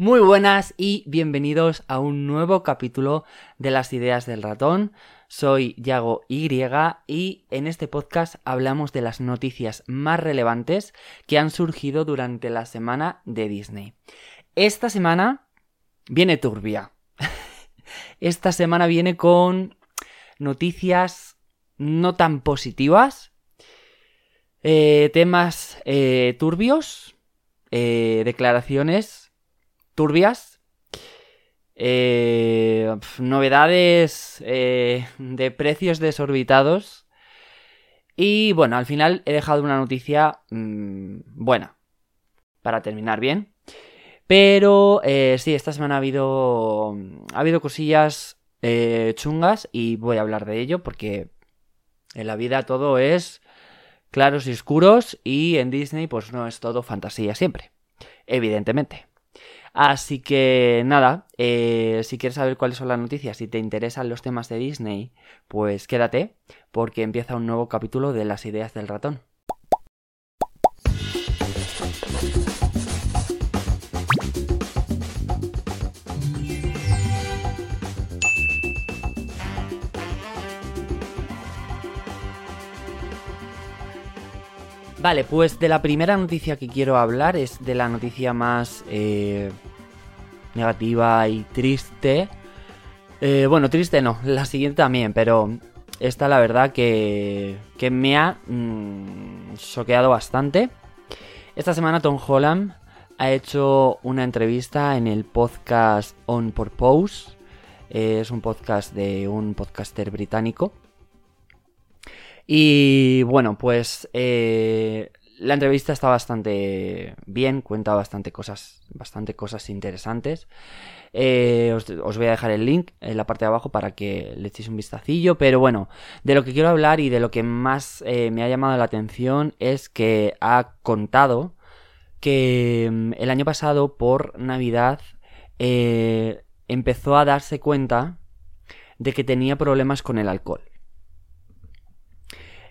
Muy buenas y bienvenidos a un nuevo capítulo de las ideas del ratón. Soy Yago Y y en este podcast hablamos de las noticias más relevantes que han surgido durante la semana de Disney. Esta semana viene turbia. Esta semana viene con noticias no tan positivas, eh, temas eh, turbios, eh, declaraciones turbias, novedades de precios desorbitados y bueno, al final he dejado una noticia mm, buena para terminar bien. Pero sí, esta semana ha habido, ha habido cosillas chungas y voy a hablar de ello porque en la vida todo es claros y oscuros y en Disney pues no es todo fantasía siempre, evidentemente. Así que nada, eh, si quieres saber cuáles son las noticias, si te interesan los temas de Disney, pues quédate porque empieza un nuevo capítulo de las ideas del ratón. Vale, pues de la primera noticia que quiero hablar es de la noticia más eh, negativa y triste. Eh, bueno, triste no, la siguiente también, pero esta la verdad que, que me ha mm, choqueado bastante. Esta semana Tom Holland ha hecho una entrevista en el podcast On Purpose. es un podcast de un podcaster británico y bueno, pues eh, la entrevista está bastante bien, cuenta bastante cosas, bastante cosas interesantes. Eh, os, voy a dejar el link en la parte de abajo para que le echéis un vistacillo. Pero bueno, de lo que quiero hablar y de lo que más eh, me ha llamado la atención es que ha contado que mm, el año pasado por Navidad empezó a darse cuenta de que tenía problemas con el alcohol.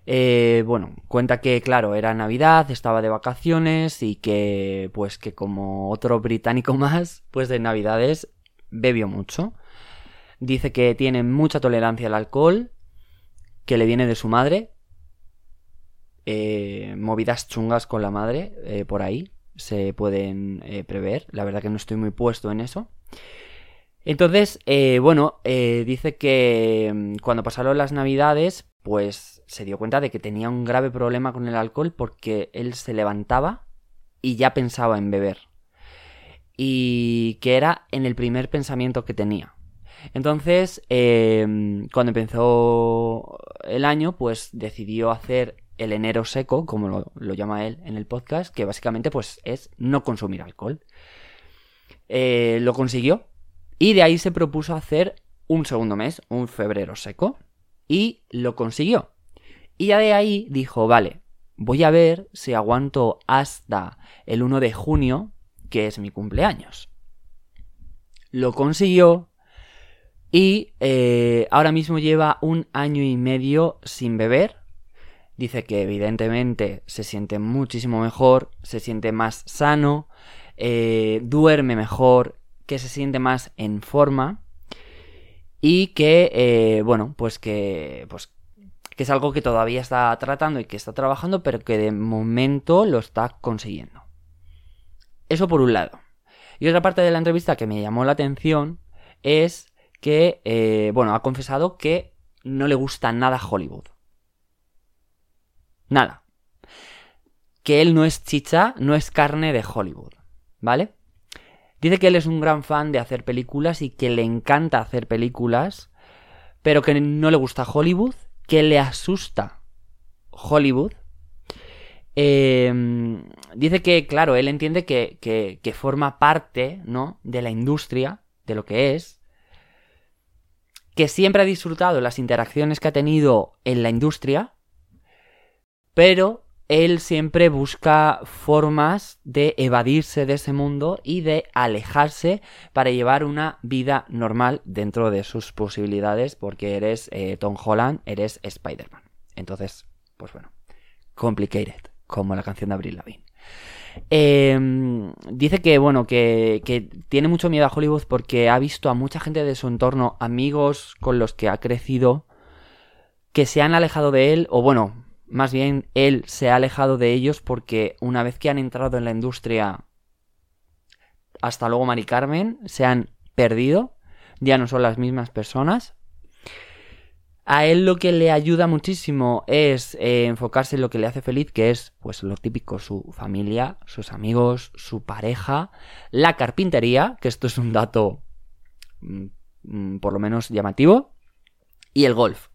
Eh, bueno, cuenta que, claro, era Navidad, estaba de vacaciones y que, pues, que como otro británico más, pues de Navidades bebió mucho. Dice que tiene mucha tolerancia al alcohol, que le viene de su madre. Eh, movidas chungas con la madre, eh, por ahí, se pueden prever. La verdad que no estoy muy puesto en eso. Entonces, bueno, dice que mm, cuando pasaron las navidades, pues se dio cuenta de que tenía un grave problema con el alcohol porque él se levantaba y ya pensaba en beber. Y que era en el primer pensamiento que tenía. Entonces, em, cuando empezó el año, pues decidió hacer el enero seco, como lo, llama él en el podcast, que básicamente pues es no consumir alcohol. Eh, lo consiguió y de ahí se propuso hacer un segundo mes, un febrero seco y lo consiguió. Y ya de ahí dijo, vale, voy a ver si aguanto hasta el 1 de junio, que es mi cumpleaños. Lo consiguió y eh, ahora mismo lleva un año y medio sin beber. Dice que evidentemente se siente muchísimo mejor, se siente más sano, eh, duerme mejor, que se siente más en forma y que, eh, bueno, pues que, pues que es algo que todavía está tratando y que está trabajando, pero que de momento lo está consiguiendo. Eso por un lado. Y otra parte de la entrevista que me llamó la atención es que, eh, bueno, ha confesado que no le gusta nada Hollywood. Nada. Que él no es chicha, no es carne de Hollywood. ¿Vale? Dice que él es un gran fan de hacer películas y que le encanta hacer películas, pero que no le gusta Hollywood, que le asusta Hollywood. Em, dice que, claro, él entiende que, que, forma parte, ¿no? De la industria, de lo que es, que siempre ha disfrutado las interacciones que ha tenido en la industria, pero él siempre busca formas de evadirse de ese mundo y de alejarse para llevar una vida normal dentro de sus posibilidades porque eres eh, Tom Holland, eres Spider-Man. Entonces, pues bueno, complicated, como la canción de Abril Lavigne. Em, dice que, bueno, que, que, tiene mucho miedo a Hollywood porque ha visto a mucha gente de su entorno, amigos con los que ha crecido, que se han alejado de él, o bueno, más bien él se ha alejado de ellos porque una vez que han entrado en la industria, hasta luego Mari Carmen, se han perdido, ya no son las mismas personas. A él lo que le ayuda muchísimo es eh, enfocarse en lo que le hace feliz, que es pues lo típico, su familia, sus amigos, su pareja, la carpintería, que esto es un dato mm, mm, por lo menos llamativo, y el golf.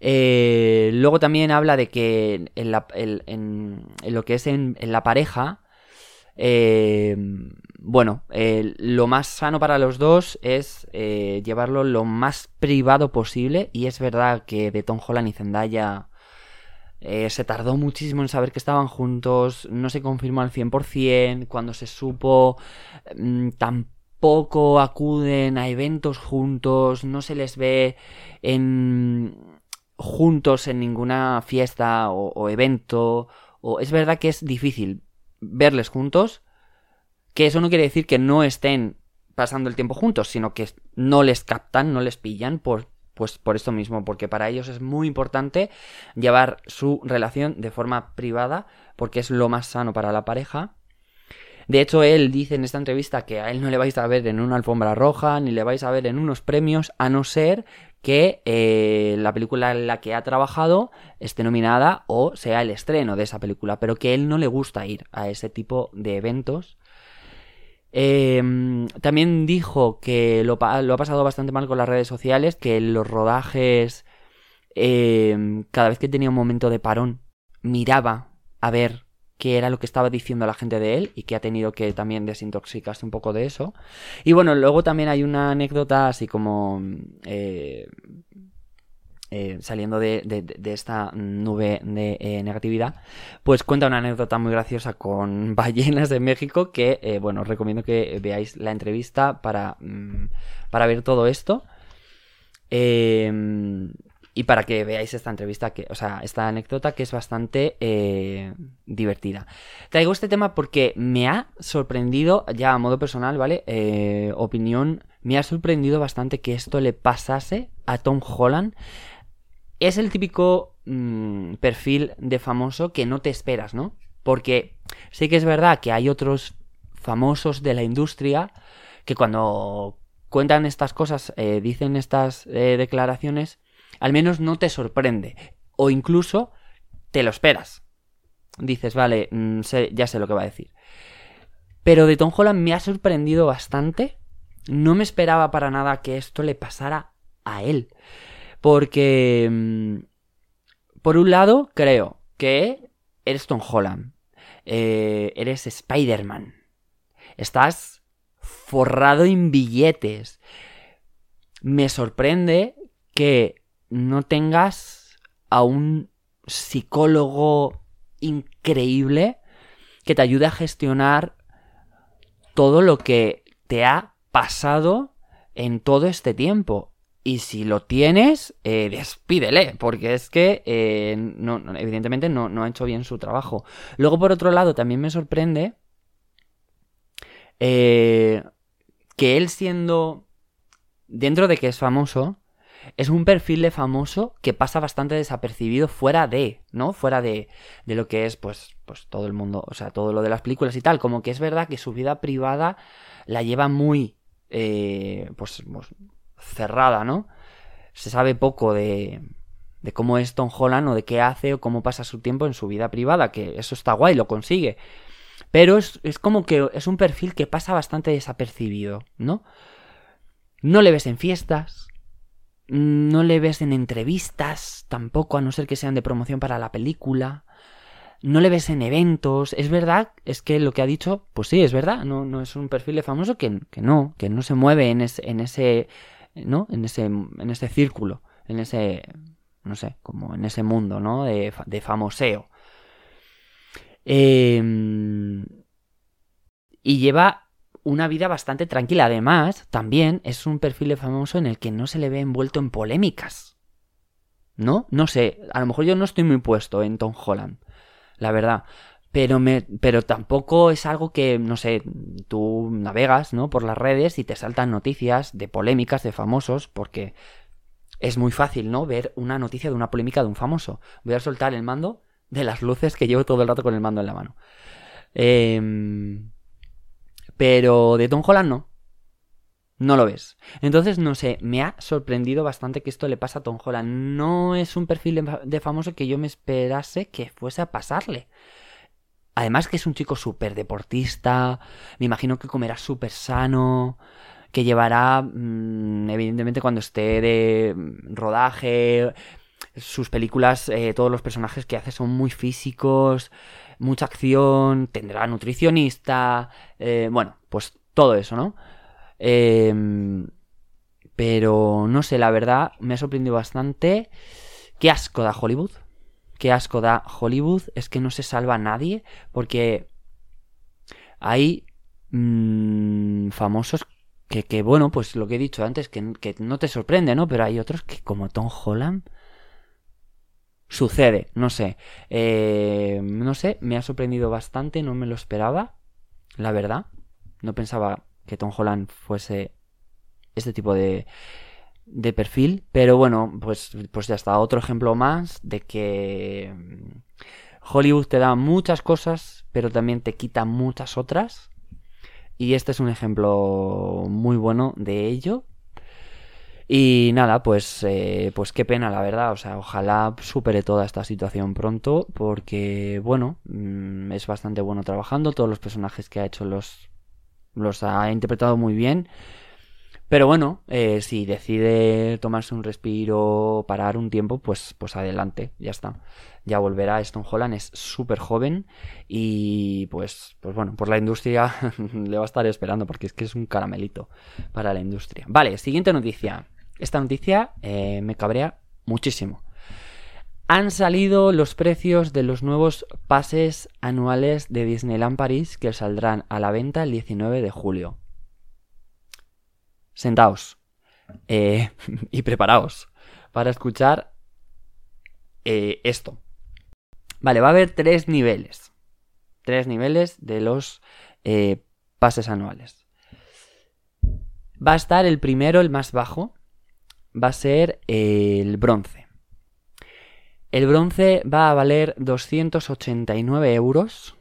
Eh, luego también habla de que en, lo que es en, la pareja, eh, bueno, lo más sano para los dos es eh, llevarlo lo más privado posible. Y es verdad que de Tom Holland y Zendaya se tardó muchísimo en saber que estaban juntos. No se confirmó al 100%. Cuando se supo, mm, tampoco acuden a eventos juntos. No se les ve en juntos en ninguna fiesta o, evento. O es verdad que es difícil verles juntos. Que eso no quiere decir que no estén pasando el tiempo juntos, sino que no les captan, no les pillan por, pues por esto mismo, porque para ellos es muy importante llevar su relación de forma privada, porque es lo más sano para la pareja. De hecho, él dice en esta entrevista que a él no le vais a ver en una alfombra roja, ni le vais a ver en unos premios, a no ser que eh, la película en la que ha trabajado esté nominada o sea el estreno de esa película, pero que él no le gusta ir a ese tipo de eventos. Em, también dijo que lo, ha pasado bastante mal con las redes sociales, que los rodajes, em, cada vez que tenía un momento de parón, miraba a ver qué era lo que estaba diciendo la gente de él y que ha tenido que también desintoxicarse un poco de eso. Y bueno, luego también hay una anécdota así como eh, eh, saliendo de, esta nube de eh, negatividad, pues cuenta una anécdota muy graciosa con ballenas de México que, bueno, os recomiendo que veáis la entrevista para, mm, para ver todo esto. Eh, y para que veáis esta entrevista, que, o sea, esta anécdota que es bastante eh, divertida. Traigo este tema porque me ha sorprendido, ya a modo personal, ¿vale? Eh, opinión, me ha sorprendido bastante que esto le pasase a Tom Holland. Es el típico mm, perfil de famoso que no te esperas, ¿no? Porque sí que es verdad que hay otros famosos de la industria que cuando cuentan estas cosas, eh, dicen estas declaraciones, al menos no te sorprende. O incluso te lo esperas. Dices, vale, mm, ya sé lo que va a decir. Pero de Tom Holland me ha sorprendido bastante. No me esperaba para nada que esto le pasara a él. Porque, mm, por un lado, creo que eres Tom Holland. Eh, eres Spider-Man. Estás forrado en billetes. Me sorprende que no tengas a un psicólogo increíble que te ayude a gestionar todo lo que te ha pasado en todo este tiempo. Y si lo tienes, eh, despídele, porque es que eh, no, evidentemente no, no, ha hecho bien su trabajo. Luego, por otro lado, también me sorprende eh, que él siendo, dentro de que es famoso, es un perfil de famoso que pasa bastante desapercibido fuera de, ¿no? Fuera de, de lo que es, pues, pues todo el mundo, o sea, todo lo de las películas y tal. Como que es verdad que su vida privada la lleva muy, eh, pues, pues cerrada, ¿no? Se sabe poco de, de cómo es Tom Holland o de qué hace o cómo pasa su tiempo en su vida privada, que eso está guay, lo consigue. Pero es, es como que es un perfil que pasa bastante desapercibido, ¿no? No le ves en fiestas, no le ves en entrevistas tampoco, a no ser que sean de promoción para la película. No le ves en eventos. Es verdad, es que lo que ha dicho, pues sí, es verdad. No, no es un perfil de famoso que, que no, que no se mueve en ese, en ese, ¿no? En ese, en ese círculo, en ese, no sé, como en ese mundo, ¿no? De, de famoseo. Em, y lleva una vida bastante tranquila. Además, también es un perfil de famoso en el que no se le ve envuelto en polémicas. ¿No? No sé, a lo mejor yo no estoy muy puesto en Tom Holland, la verdad. pero, me, pero tampoco es algo que, no sé, tú navegas, ¿no? Por las redes y te saltan noticias de polémicas de famosos, porque es muy fácil, ¿no? Ver una noticia de una polémica de un famoso. Voy a soltar el mando de las luces que llevo todo el rato con el mando en la mano. Em, pero de Tom Holland no. No lo ves. Entonces, no sé, me ha sorprendido bastante que esto le pasa a Tom Holland. No es un perfil de famoso que yo me esperase que fuese a pasarle. Además que es un chico súper deportista, me imagino que comerá súper sano, que llevará, mm, evidentemente cuando esté de rodaje, sus películas, eh, todos los personajes que hace son muy físicos, mucha acción, tendrá nutricionista, eh, bueno, pues todo eso, ¿no? Em, pero no sé, la verdad, me ha sorprendido bastante. Qué asco da Hollywood. Qué asco da Hollywood. Es que no se salva a nadie. Porque hay mm, famosos que, que, bueno, pues lo que he dicho antes, que, que no te sorprende, ¿no? Pero hay otros que, como Tom Holland, sucede, no sé. Eh, no sé, me ha sorprendido bastante, no me lo esperaba, la verdad. No pensaba que Tom Holland fuese este tipo de, de perfil, pero bueno, pues, pues ya está, otro ejemplo más de que mm, Hollywood te da muchas cosas, pero también te quita muchas otras. Y este es un ejemplo muy bueno de ello. Y nada, pues, eh, pues qué pena, la verdad. O sea, ojalá supere toda esta situación pronto, porque, bueno, mm, es bastante bueno trabajando. Todos los personajes que ha hecho los, los ha interpretado muy bien. Pero bueno, eh, si decide tomarse un respiro, parar un tiempo, pues, pues adelante, ya está. Ya volverá. Stone Holland es súper joven y pues, pues bueno, por la industria le va a estar esperando porque es que es un caramelito para la industria. Vale, siguiente noticia. Esta noticia eh, me cabrea muchísimo. Han salido los precios de los nuevos pases anuales de Disneyland París que saldrán a la venta el 19 de julio. Sentaos eh, y preparaos para escuchar eh, esto. Vale, va a haber tres niveles. Tres niveles de los pases anuales. Va a estar el primero, el más bajo, va a ser el bronce. El bronce va a valer 289 euros,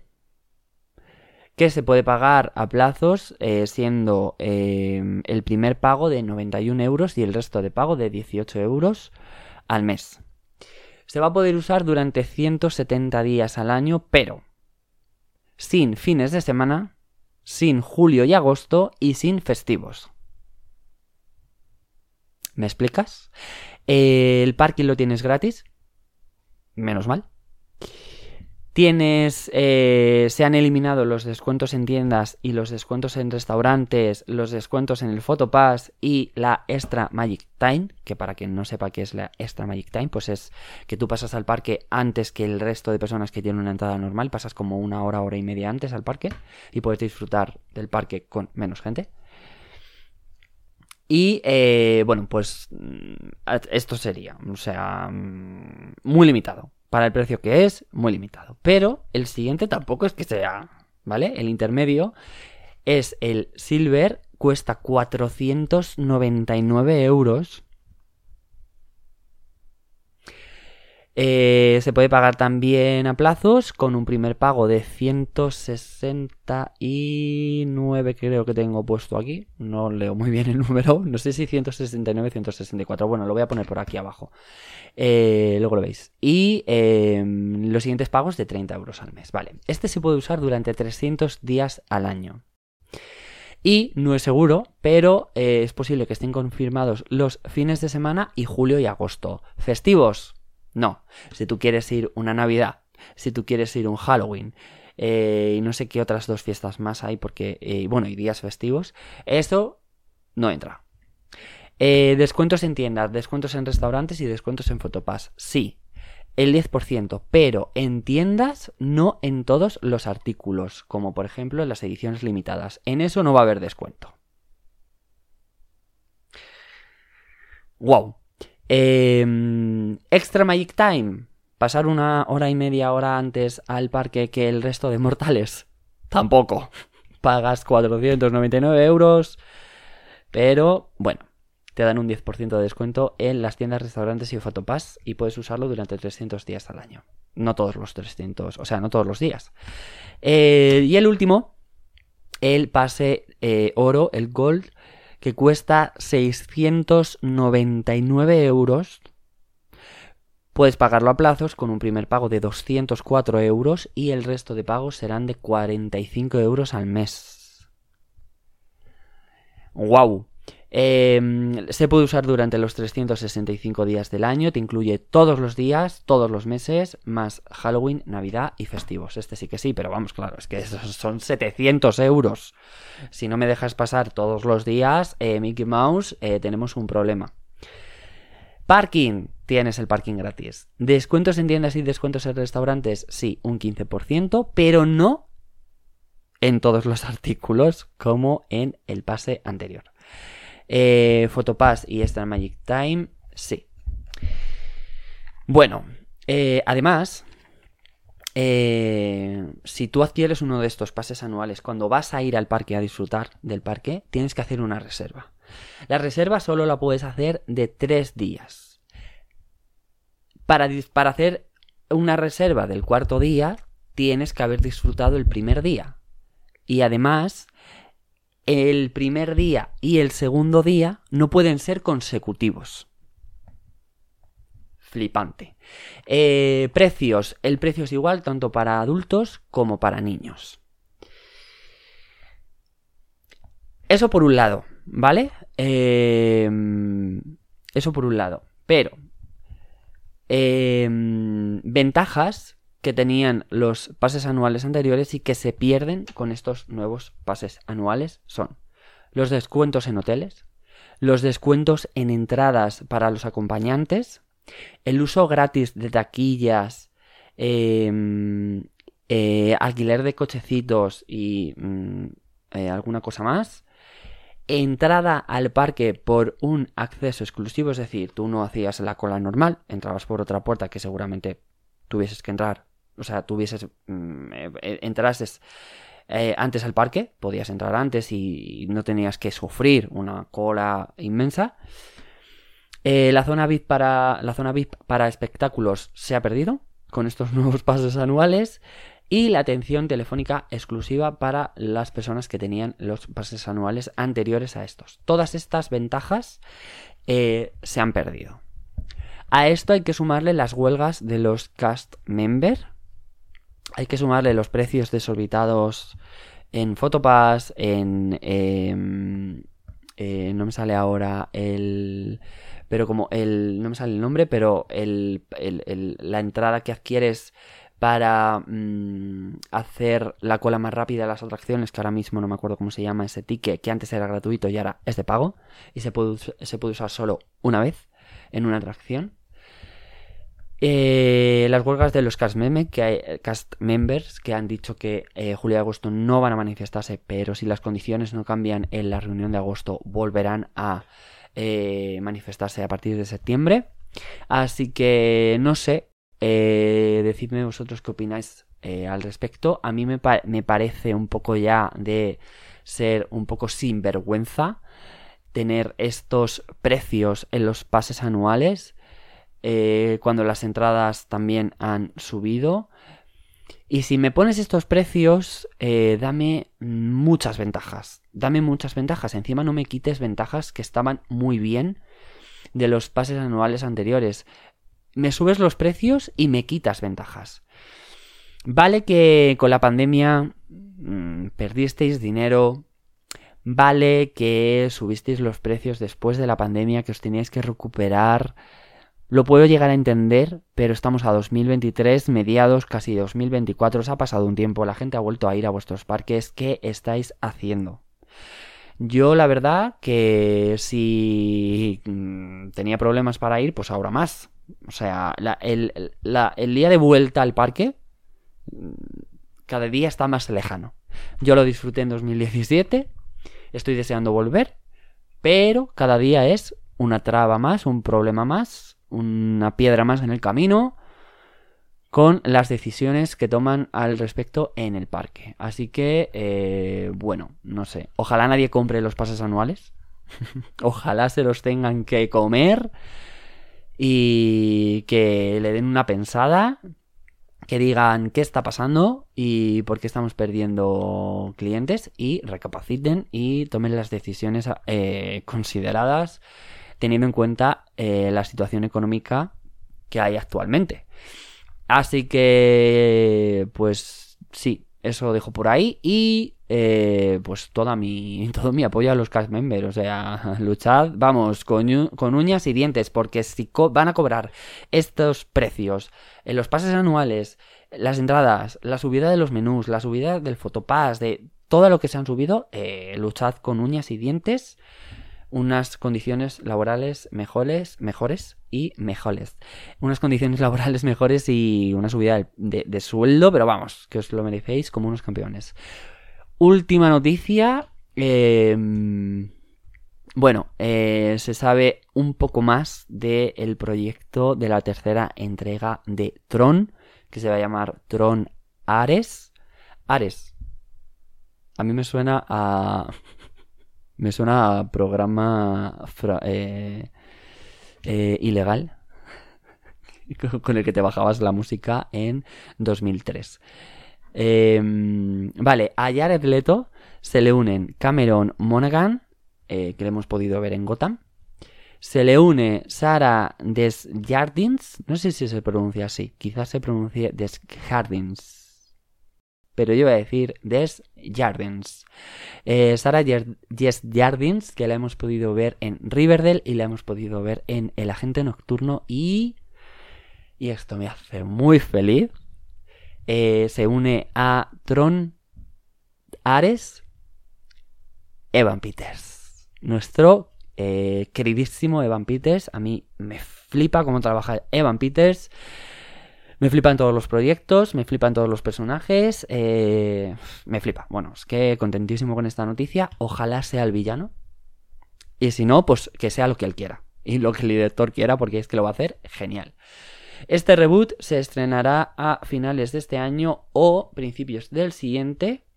que se puede pagar a plazos, eh, siendo eh, el primer pago de 91 euros y el resto de pago de 18 euros al mes. Se va a poder usar durante 170 días al año, pero sin fines de semana, sin julio y agosto y sin festivos. ¿Me explicas? el parking lo tienes gratis. Menos mal. Tienes. Eh, se han eliminado los descuentos en tiendas y los descuentos en restaurantes, los descuentos en el Photopass y la Extra Magic Time. Que para quien no sepa qué es la Extra Magic Time, pues es que tú pasas al parque antes que el resto de personas que tienen una entrada normal. Pasas como una hora, hora y media antes al parque y puedes disfrutar del parque con menos gente. Y eh, bueno, pues mm, esto sería, o sea, mm, muy limitado. Para el precio que es, muy limitado. Pero el siguiente tampoco es que sea, ¿vale? El intermedio es el Silver, cuesta 499 euros. Eh, se puede pagar también a plazos con un primer pago de 169 creo que tengo puesto aquí. No leo muy bien el número. No sé si 169, 164. Bueno, lo voy a poner por aquí abajo. Eh, luego lo veis. Y em, los siguientes pagos de 30 euros al mes. Vale. Este se puede usar durante 300 días al año. Y no es seguro, pero eh, es posible que estén confirmados los fines de semana y julio y agosto. Festivos, no, si tú quieres ir una Navidad, si tú quieres ir un Halloween, eh, y no sé qué otras dos fiestas más hay, porque, eh, bueno, y días festivos, eso no entra. Eh, descuentos en tiendas, descuentos en restaurantes y descuentos en Fotopass. Sí, el 10%, pero en tiendas no en todos los artículos, como por ejemplo en las ediciones limitadas. En eso no va a haber descuento. ¡Wow! Em, Extra Magic Time. ¿Pasar una hora y media hora antes al parque que el resto de mortales? Tampoco. Pagas 499 euros. Pero bueno, te dan un 10% de descuento en las tiendas, restaurantes y Fotopass y puedes usarlo durante 300 días al año. No todos los 300, o sea, no todos los días. Eh, y el último, el pase eh, oro, el gold, que cuesta 699 euros. Puedes pagarlo a plazos con un primer pago de 204 euros y el resto de pagos serán de 45 euros al mes. ¡Wow! Em, se puede usar durante los 365 días del año, te incluye todos los días, todos los meses, más Halloween, Navidad y festivos. Este sí que sí, pero vamos, claro, es que son 700 euros. Si no me dejas pasar todos los días, eh, Mickey Mouse, eh, tenemos un problema. Parking, tienes el parking gratis. Descuentos en tiendas y descuentos en restaurantes, sí, un 15%, pero no en todos los artículos como en el pase anterior. Eh, Photopass y Extra Magic Time, sí. Bueno, eh, además, eh, si tú adquieres uno de estos pases anuales, cuando vas a ir al parque a disfrutar del parque, tienes que hacer una reserva. La reserva solo la puedes hacer de tres días. Para, para hacer una reserva del cuarto día, tienes que haber disfrutado el primer día. Y además, el primer día y el segundo día no pueden ser consecutivos. Flipante. Eh, precios. El precio es igual tanto para adultos como para niños. Eso por un lado, ¿vale? Eh, eso por un lado. Pero, eh, ventajas que tenían los pases anuales anteriores y que se pierden con estos nuevos pases anuales son los descuentos en hoteles, los descuentos en entradas para los acompañantes, el uso gratis de taquillas, em, eh, alquiler de cochecitos y mm, eh, alguna cosa más, entrada al parque por un acceso exclusivo, es decir, tú no hacías la cola normal, entrabas por otra puerta que seguramente tuvieses que entrar o sea, tuvieses, mm, eh, eh, entrases eh, antes al parque, podías entrar antes y no tenías que sufrir una cola inmensa. la, zona VIP para, la zona VIP para espectáculos se ha perdido con estos nuevos pasos anuales y la atención telefónica exclusiva para las personas que tenían los pases anuales anteriores a estos. Todas estas ventajas se han perdido. A esto hay que sumarle las huelgas de los cast members hay que sumarle los precios desorbitados en Photopass, en... Em, eh, no me sale ahora el... Pero como el... No me sale el nombre, pero el, la entrada que adquieres para mm, hacer la cola más rápida de las atracciones, que ahora mismo no me acuerdo cómo se llama ese ticket, que antes era gratuito y ahora es de pago, y se puede, se puede usar solo una vez en una atracción. Eh, las huelgas de los cast, que cast members que han dicho que eh, julio y agosto no van a manifestarse, pero si las condiciones no cambian en la reunión de agosto volverán a eh, manifestarse a partir de septiembre. Así que no sé, decidme vosotros qué opináis al respecto. A mí me, me parece un poco ya de ser un poco sinvergüenza tener estos precios en los pases anuales eh, cuando las entradas también han subido. Y si me pones estos precios, eh, dame muchas ventajas. Dame muchas ventajas. Encima no me quites ventajas que estaban muy bien de los pases anuales anteriores. Me subes los precios y me quitas ventajas. Vale que con la pandemia mm, perdisteis dinero. Vale que subisteis los precios después de la pandemia, que os teníais que recuperar lo puedo llegar a entender, pero estamos a 2023, mediados casi 2024, os ha pasado un tiempo, la gente ha vuelto a ir a vuestros parques, ¿qué estáis haciendo? Yo la verdad que si mm, tenía problemas para ir, pues ahora más. O sea, el, día de vuelta al parque mm, cada día está más lejano. Yo lo disfruté en 2017, estoy deseando volver, pero cada día es una traba más, un problema más, una piedra más en el camino. con las decisiones que toman al respecto en el parque. Así que, eh, bueno, no sé. Ojalá nadie compre los pases anuales. Ojalá se los tengan que comer y que le den una pensada, que digan qué está pasando y por qué estamos perdiendo clientes y recapaciten y tomen las decisiones eh, consideradas teniendo en cuenta eh, la situación económica que hay actualmente. Así que, pues sí, eso dejo por ahí y eh, pues toda mi, todo mi apoyo a los cast members. O sea, luchad, vamos, con, con uñas y dientes, porque si van a cobrar estos precios en los pases anuales, las entradas, la subida de los menús, la subida del fotopass, de todo lo que se han subido, eh, luchad con uñas y dientes unas condiciones laborales mejores, mejores y mejores. Unas condiciones laborales mejores y una subida de, sueldo, pero vamos, que os lo merecéis como unos campeones. Última noticia. Em, bueno, eh, se sabe un poco más del proyecto de la tercera entrega de Tron, que se va a llamar Tron Ares. Ares. A mí me suena a me suena programa eh, eh, ilegal con el que te bajabas la música en 2003. Em, vale, a Jared Leto se le unen Cameron Monaghan, eh, que le hemos podido ver en Gotham. Se le une Sarah Desjardins, no sé si se pronuncia así, quizás se pronuncie Desjardins pero yo voy a decir Des Jardins. Eh, Sarah Des Jardins, que la hemos podido ver en Riverdale y la hemos podido ver en El Agente Nocturno y... Y esto me hace muy feliz. Eh, se une a Tron Ares, Evan Peters. Nuestro eh, queridísimo Evan Peters. A mí me flipa cómo trabaja Evan Peters. Me flipan todos los proyectos, me flipan todos los personajes, eh, me flipa. Bueno, es que contentísimo con esta noticia. Ojalá sea el villano. Y si no, pues que sea lo que él quiera. Y lo que el director quiera, porque es que lo va a hacer genial. Este reboot se estrenará a finales de este año o principios del siguiente.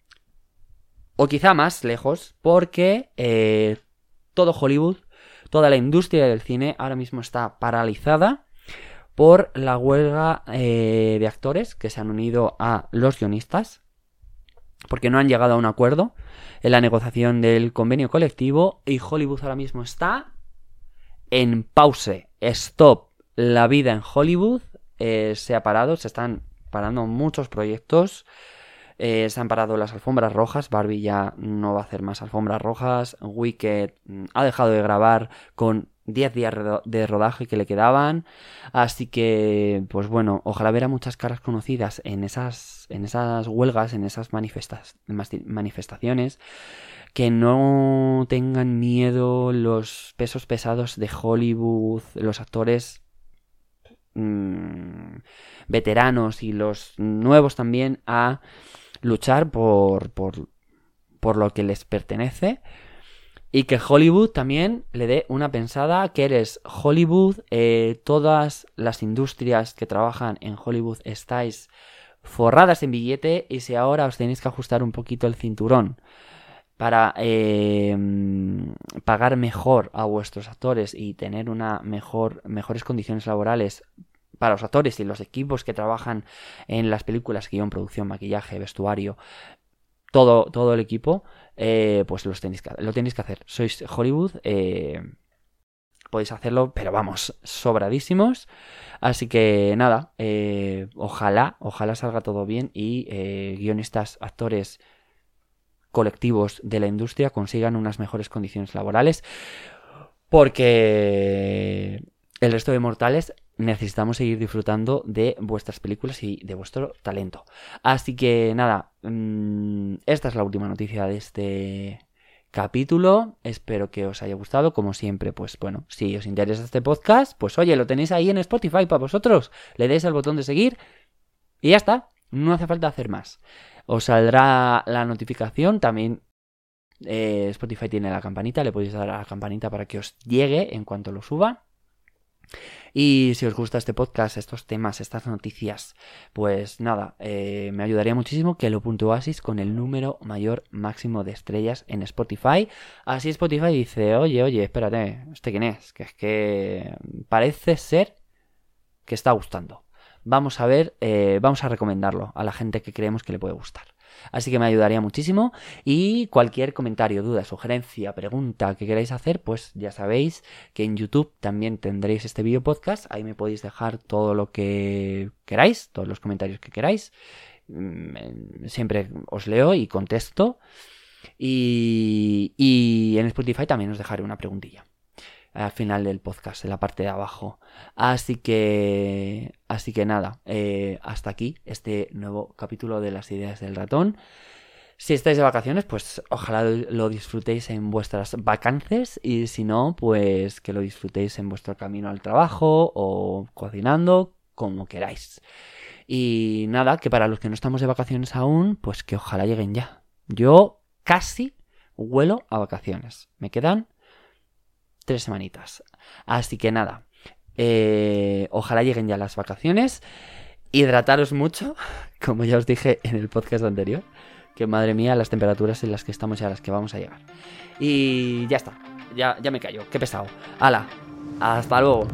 O quizá más lejos, porque eh, todo Hollywood, toda la industria del cine ahora mismo está paralizada por la huelga eh, de actores que se han unido a los guionistas, porque no han llegado a un acuerdo en la negociación del convenio colectivo y Hollywood ahora mismo está en pause, stop. La vida en Hollywood eh, se ha parado, se están parando muchos proyectos. Eh, se han parado las alfombras rojas. Barbie ya no va a hacer más alfombras rojas. Wicked mm, ha dejado de grabar con 10 días de rodaje que le quedaban. Así que, pues bueno, ojalá verá muchas caras conocidas en esas, en esas huelgas, en esas manifestaciones. Que no tengan miedo los pesos pesados de Hollywood, los actores mm, veteranos y los nuevos también a luchar por, por, por lo que les pertenece y que Hollywood también le dé una pensada, que eres Hollywood, eh, todas las industrias que trabajan en Hollywood estáis forradas en billete y si ahora os tenéis que ajustar un poquito el cinturón para eh, pagar mejor a vuestros actores y tener una mejor, mejores condiciones laborales para los actores y los equipos que trabajan en las películas, guion, producción, maquillaje, vestuario, todo, todo el equipo, eh, pues tenéis que, lo tenéis que hacer. Sois Hollywood, eh, podéis hacerlo, pero vamos, sobradísimos. Así que nada, eh, ojalá, ojalá salga todo bien y guionistas, actores, colectivos de la industria consigan unas mejores condiciones laborales. Porque el resto de mortales necesitamos seguir disfrutando de vuestras películas y de vuestro talento. Así que nada, mm, esta es la última noticia de este capítulo. Espero que os haya gustado. Como siempre, pues bueno, si os interesa este podcast, pues oye, lo tenéis ahí en Spotify para vosotros. Le deis al botón de seguir y ya está. No hace falta hacer más. Os saldrá la notificación. También eh, Spotify tiene la campanita. Le podéis dar a la campanita para que os llegue en cuanto lo suba. Y si os gusta este podcast, estos temas, estas noticias, pues nada, eh, me ayudaría muchísimo que lo puntuasis con el número mayor máximo de estrellas en Spotify. Así Spotify dice, oye, oye, espérate, ¿este quién es? Que es que parece ser que está gustando. Vamos a ver, eh, vamos a recomendarlo a la gente que creemos que le puede gustar. Así que me ayudaría muchísimo. Y cualquier comentario, duda, sugerencia, pregunta que queráis hacer, pues ya sabéis que en YouTube también tendréis este video podcast. Ahí me podéis dejar todo lo que queráis, todos los comentarios que queráis. Mm, siempre os leo y contesto. Y, y en Spotify también os dejaré una preguntilla al final del podcast, en la parte de abajo. Así que, así que nada, eh, hasta aquí este nuevo capítulo de las ideas del ratón. Si estáis de vacaciones, pues ojalá lo disfrutéis en vuestras vacances y si no, pues que lo disfrutéis en vuestro camino al trabajo o cocinando, como queráis. Y nada, que para los que no estamos de vacaciones aún, pues que ojalá lleguen ya. Yo casi huelo a vacaciones. Me quedan tres semanitas. Así que nada, eh, ojalá lleguen ya las vacaciones. Hidrataros mucho, como ya os dije en el podcast anterior. Que madre mía, las temperaturas en las que estamos y a las que vamos a llegar. Y ya está, ya, ya me callo, qué pesado. Hala, hasta luego.